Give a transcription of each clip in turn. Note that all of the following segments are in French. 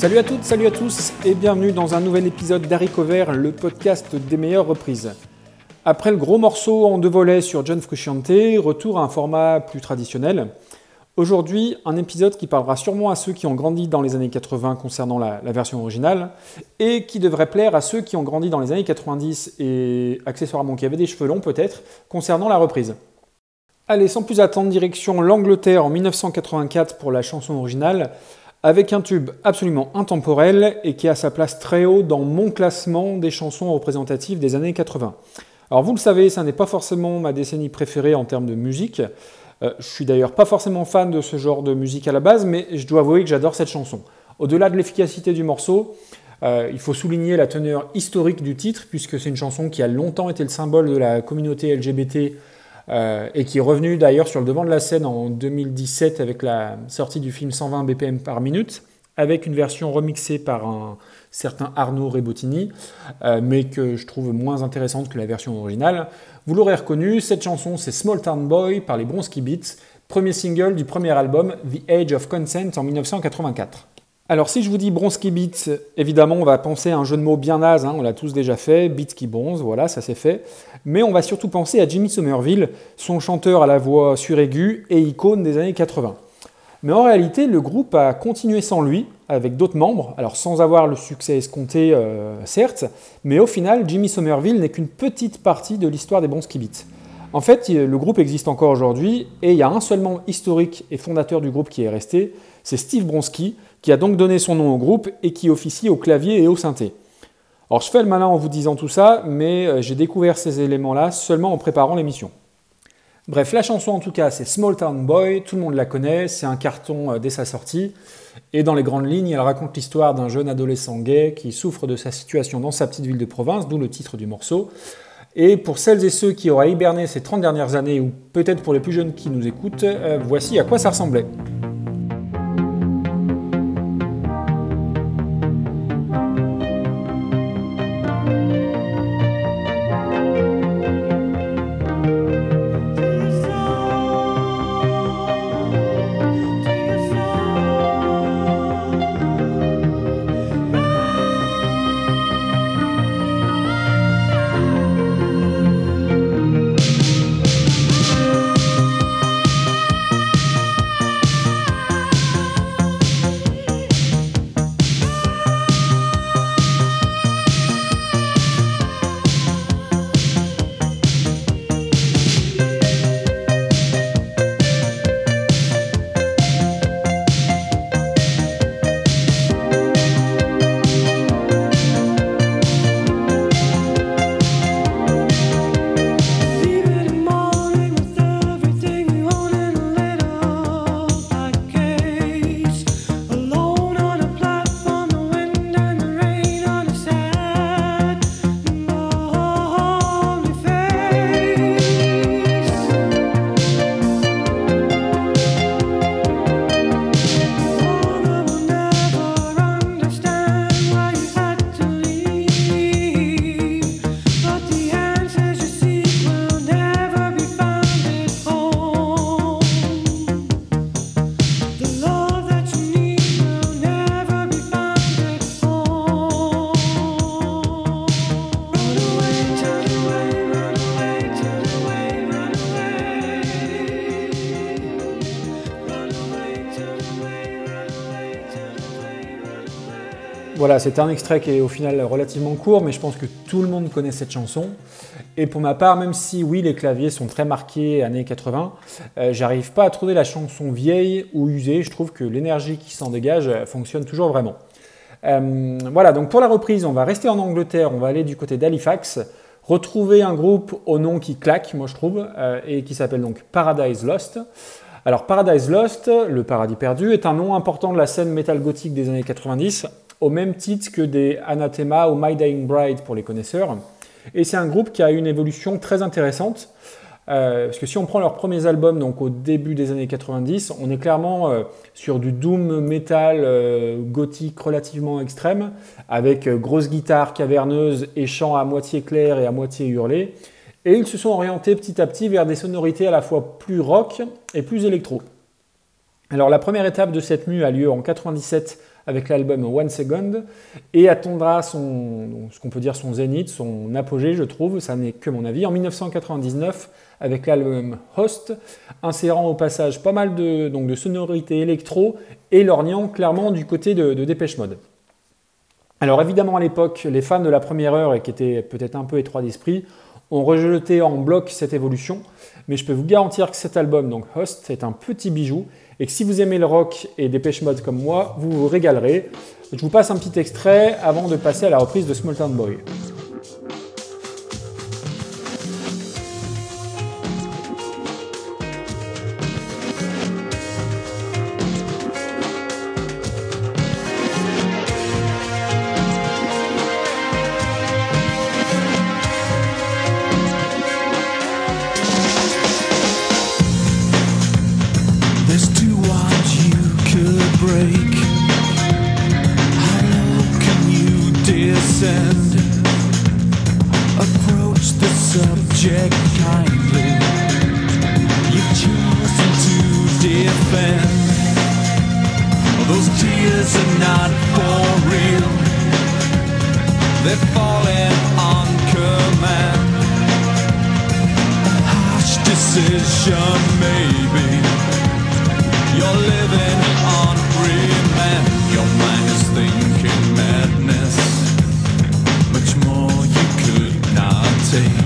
Salut à toutes, salut à tous et bienvenue dans un nouvel épisode d'Harry Cover, le podcast des meilleures reprises. Après le gros morceau en deux volets sur John Frusciante, retour à un format plus traditionnel. Aujourd'hui, un épisode qui parlera sûrement à ceux qui ont grandi dans les années 80 concernant la, la, version originale et qui devrait plaire à ceux qui ont grandi dans les années 90 et accessoirement qui avaient des cheveux longs peut-être concernant la reprise. Allez, sans plus attendre, direction l'Angleterre en 1984 pour la chanson originale avec un tube absolument intemporel et qui a sa place très haut dans mon classement des chansons représentatives des années 80. Alors vous le savez, ça n'est pas forcément ma décennie préférée en termes de musique. Euh, je suis d'ailleurs pas forcément fan de ce genre de musique à la base, mais je dois avouer que j'adore cette chanson. Au-delà de l'efficacité du morceau, euh, il faut souligner la teneur historique du titre, puisque c'est une chanson qui a longtemps été le symbole de la communauté LGBT euh, et qui est revenu d'ailleurs sur le devant de la scène en 2017 avec la sortie du film 120 BPM par minute, avec une version remixée par un certain Arnaud Rebottini, euh, mais que je trouve moins intéressante que la version originale. Vous l'aurez reconnu, cette chanson c'est Small Town Boy par les Bronski Beats, premier single du premier album The Age of Consent en 1984. Alors si je vous dis Bronski Beats, évidemment on va penser à un jeu de mots bien naze, hein, on l'a tous déjà fait, Beats qui bronze, voilà, ça c'est fait. Mais on va surtout penser à Jimmy Somerville, son chanteur à la voix suraiguë et icône des années 80. Mais en réalité, le groupe a continué sans lui, avec d'autres membres, alors sans avoir le succès escompté, euh, certes, mais au final, Jimmy Somerville n'est qu'une petite partie de l'histoire des Bronski Beats. En fait, le groupe existe encore aujourd'hui, et il y a un seul membre historique et fondateur du groupe qui est resté, c'est Steve Bronski, qui a donc donné son nom au groupe et qui officie au clavier et au synthé. Alors je fais le malin en vous disant tout ça, mais euh, j'ai découvert ces éléments-là seulement en préparant l'émission. Bref, la chanson en tout cas, c'est Small Town Boy, tout le monde la connaît, c'est un carton euh, dès sa sortie, et dans les grandes lignes, elle raconte l'histoire d'un jeune adolescent gay qui souffre de sa situation dans sa petite ville de province, d'où le titre du morceau. Et pour celles et ceux qui auraient hiberné ces 30 dernières années, ou peut-être pour les plus jeunes qui nous écoutent, euh, voici à quoi ça ressemblait. Voilà, c'était un extrait qui est au final relativement court, mais je pense que tout le monde connaît cette chanson. Et pour ma part, même si oui, les claviers sont très marqués années 80, euh, j'arrive pas à trouver la chanson vieille ou usée. Je trouve que l'énergie qui s'en dégage euh, fonctionne toujours vraiment. Euh, voilà, donc pour la reprise, on va rester en Angleterre, on va aller du côté d'Halifax, retrouver un groupe au nom qui claque, moi je trouve, et qui s'appelle donc Paradise Lost. Alors Paradise Lost, le paradis perdu, est un nom important de la scène métal gothique des années 90 au même titre que des Anathema ou My Dying Bride pour les connaisseurs. Et c'est un groupe qui a une évolution très intéressante. Euh, parce que si on prend leurs premiers albums, donc au début des années 90, on est clairement euh, sur du doom metal euh, gothique relativement extrême, avec grosses guitares caverneuses et chants à moitié clairs et à moitié hurlés. Et ils se sont orientés petit à petit vers des sonorités à la fois plus rock et plus électro. Alors la première étape de cette mue a lieu en 97 avec l'album One Second et attendra son, ce qu'on peut dire son zénith, son apogée, je trouve, ça n'est que mon avis, en 1999 avec l'album Host, insérant au passage pas mal de, donc de sonorités électro et lorgnant clairement du côté de Dépêche Mode. Alors évidemment à l'époque, les fans de la première heure et qui étaient peut-être un peu étroits d'esprit ont rejeté en bloc cette évolution, mais je peux vous garantir que cet album, donc Host, est un petit bijou et que si vous aimez le rock et Dépêche Mode comme moi, vous vous régalerez. Je vous passe un petit extrait avant de passer à la reprise de Small Town Boy. tears are not for real. They're falling on command. Harsh decision, maybe. You're living on remand. Your mind is thinking madness. Much more you could not take.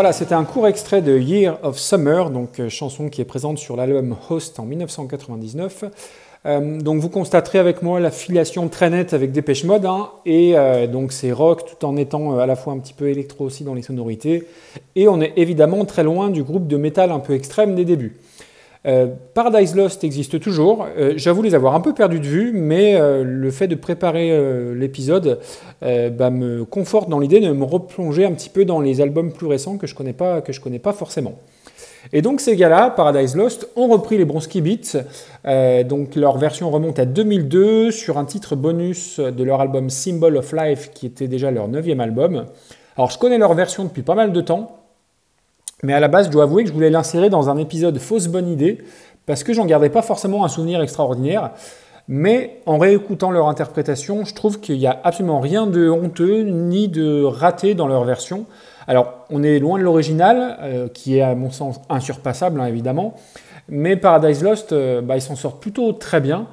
Voilà, c'était un court extrait de Year of Summer, donc euh, chanson qui est présente sur l'album Host en 1999. Euh, donc vous constaterez avec moi la filiation très nette avec Dépêche Mode, hein, et euh, donc c'est rock tout en étant à la fois un petit peu électro aussi dans les sonorités, et on est évidemment très loin du groupe de métal un peu extrême des débuts. Euh, Paradise Lost existe toujours. Euh, j'avoue les avoir un peu perdu de vue, mais euh, le fait de préparer l'épisode bah, me conforte dans l'idée de me replonger un petit peu dans les albums plus récents que je connais pas, que je connais pas forcément. Et donc ces gars-là, Paradise Lost, ont repris les Bronski Beats. donc leur version remonte à 2002 sur un titre bonus de leur album Symbol of Life, qui était déjà leur neuvième album. Alors je connais leur version depuis pas mal de temps. Mais à la base, je dois avouer que je voulais l'insérer dans un épisode fausse bonne idée, parce que j'en gardais pas forcément un souvenir extraordinaire. Mais en réécoutant leur interprétation, je trouve qu'il n'y a absolument rien de honteux ni de raté dans leur version. Alors, on est loin de l'original, euh, qui est à mon sens insurpassable, hein, évidemment. Mais Paradise Lost, euh, bah, ils s'en sortent plutôt très bien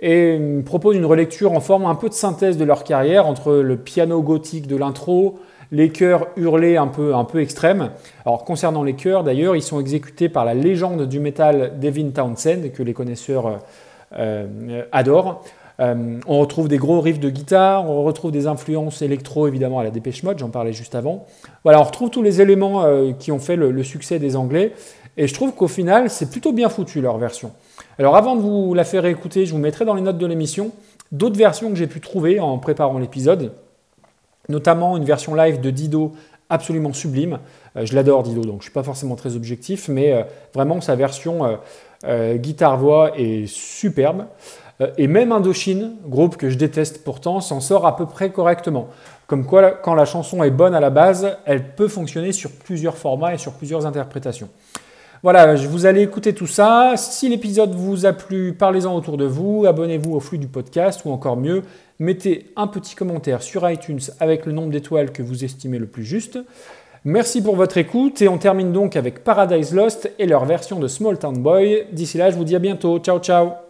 et proposent une relecture en forme un peu de synthèse de leur carrière entre le piano gothique de l'intro, les chœurs hurlés un peu, un peu extrêmes. Alors concernant les chœurs d'ailleurs, ils sont exécutés par la légende du métal Devin Townsend que les connaisseurs euh, euh, adorent. Euh, on retrouve des gros riffs de guitare, on retrouve des influences électro évidemment à la Dépêche Mode, j'en parlais juste avant. Voilà, on retrouve tous les éléments qui ont fait le, succès des Anglais et je trouve qu'au final c'est plutôt bien foutu leur version. Alors avant de vous la faire écouter, je vous mettrai dans les notes de l'émission d'autres versions que j'ai pu trouver en préparant l'épisode notamment une version live de Dido absolument sublime. Euh, je l'adore Dido, donc je ne suis pas forcément très objectif, mais euh, vraiment sa version euh, guitare-voix est superbe. et même Indochine, groupe que je déteste pourtant, s'en sort à peu près correctement. Comme quoi, quand la chanson est bonne à la base, elle peut fonctionner sur plusieurs formats et sur plusieurs interprétations. Voilà, je vous allez écouter tout ça. Si l'épisode vous a plu, parlez-en autour de vous, abonnez-vous au flux du podcast ou encore mieux, mettez un petit commentaire sur iTunes avec le nombre d'étoiles que vous estimez le plus juste. Merci pour votre écoute et on termine donc avec Paradise Lost et leur version de Small Town Boy. D'ici là, je vous dis à bientôt. Ciao ciao